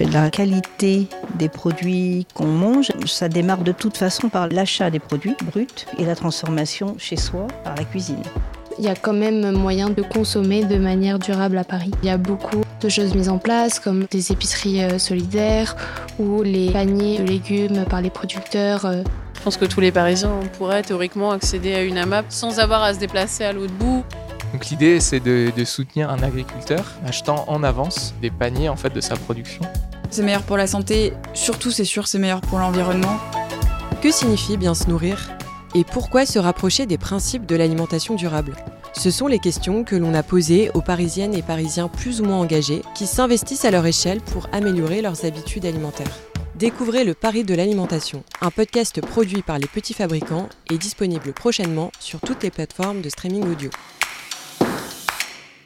La qualité des produits qu'on mange, ça démarre de toute façon par l'achat des produits bruts et la transformation chez soi par la cuisine. Il y a quand même moyen de consommer de manière durable à Paris. Il y a beaucoup de choses mises en place comme des épiceries euh, solidaires ou les paniers de légumes par les producteurs. euh. Je pense que tous les Parisiens pourraient théoriquement accéder à une AMAP sans avoir à se déplacer à l'autre bout. Donc l'idée c'est de, de soutenir un agriculteur achetant en avance des paniers en fait de sa production. C'est meilleur pour la santé, surtout c'est sûr c'est meilleur pour l'environnement. Que signifie bien se nourrir Et pourquoi se rapprocher des principes de l'alimentation durable? Ce sont les questions que l'on a posées aux Parisiennes et Parisiens plus ou moins engagés qui s'investissent à leur échelle pour améliorer leurs habitudes alimentaires. Découvrez le Paris de l'alimentation, un podcast produit par les petits fabricants et disponible prochainement sur toutes les plateformes de streaming audio.